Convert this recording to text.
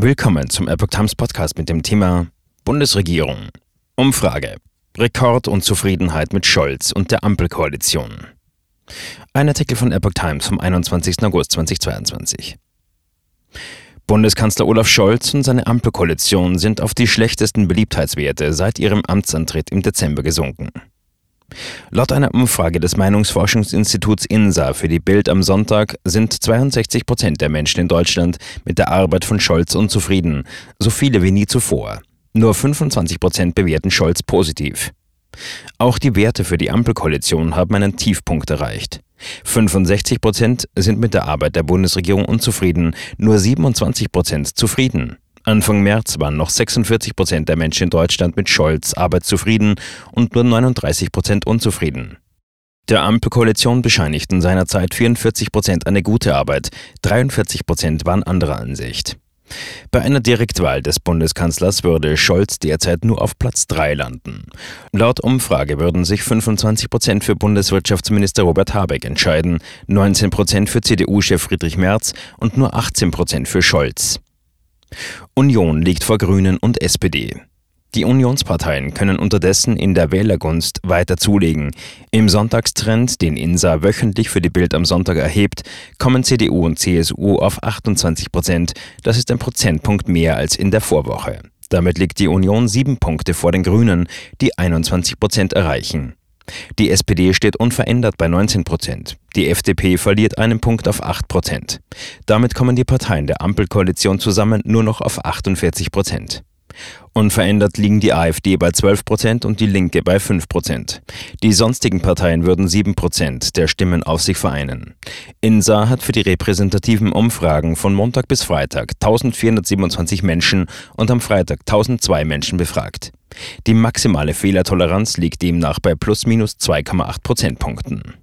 Willkommen zum Epoch Times Podcast mit dem Thema Bundesregierung. Umfrage. Rekordunzufriedenheit mit Scholz und der Ampelkoalition. Ein Artikel von Epoch Times vom 21. August 2022. Bundeskanzler Olaf Scholz und seine Ampelkoalition sind auf die schlechtesten Beliebtheitswerte seit ihrem Amtsantritt im Dezember gesunken. Laut einer Umfrage des Meinungsforschungsinstituts INSA für die Bild am Sonntag sind 62 Prozent der Menschen in Deutschland mit der Arbeit von Scholz unzufrieden, so viele wie nie zuvor. Nur 25 Prozent bewerten Scholz positiv. Auch die Werte für die Ampelkoalition haben einen Tiefpunkt erreicht. 65 Prozent sind mit der Arbeit der Bundesregierung unzufrieden, nur 27 Prozent zufrieden. Anfang März waren noch 46 Prozent der Menschen in Deutschland mit Scholz Arbeit zufrieden und nur 39 Prozent unzufrieden. Der Ampelkoalition bescheinigten seinerzeit 44 Prozent eine gute Arbeit, 43 Prozent waren anderer Ansicht. Bei einer Direktwahl des Bundeskanzlers würde Scholz derzeit nur auf Platz 3 landen. Laut Umfrage würden sich 25 Prozent für Bundeswirtschaftsminister Robert Habeck entscheiden, 19 Prozent für CDU-Chef Friedrich Merz und nur 18 Prozent für Scholz. Union liegt vor Grünen und SPD. Die Unionsparteien können unterdessen in der Wählergunst weiter zulegen. Im Sonntagstrend, den INSA wöchentlich für die Bild am Sonntag erhebt, kommen CDU und CSU auf 28 Prozent. Das ist ein Prozentpunkt mehr als in der Vorwoche. Damit liegt die Union sieben Punkte vor den Grünen, die 21 Prozent erreichen. Die SPD steht unverändert bei 19 Prozent. Die FDP verliert einen Punkt auf 8 Prozent. Damit kommen die Parteien der Ampelkoalition zusammen nur noch auf 48 Prozent. Unverändert liegen die AfD bei 12 Prozent und die Linke bei 5 Prozent. Die sonstigen Parteien würden 7 Prozent der Stimmen auf sich vereinen. INSA hat für die repräsentativen Umfragen von Montag bis Freitag 1427 Menschen und am Freitag 1002 Menschen befragt. Die maximale Fehlertoleranz liegt demnach bei plus minus 2,8 Prozentpunkten.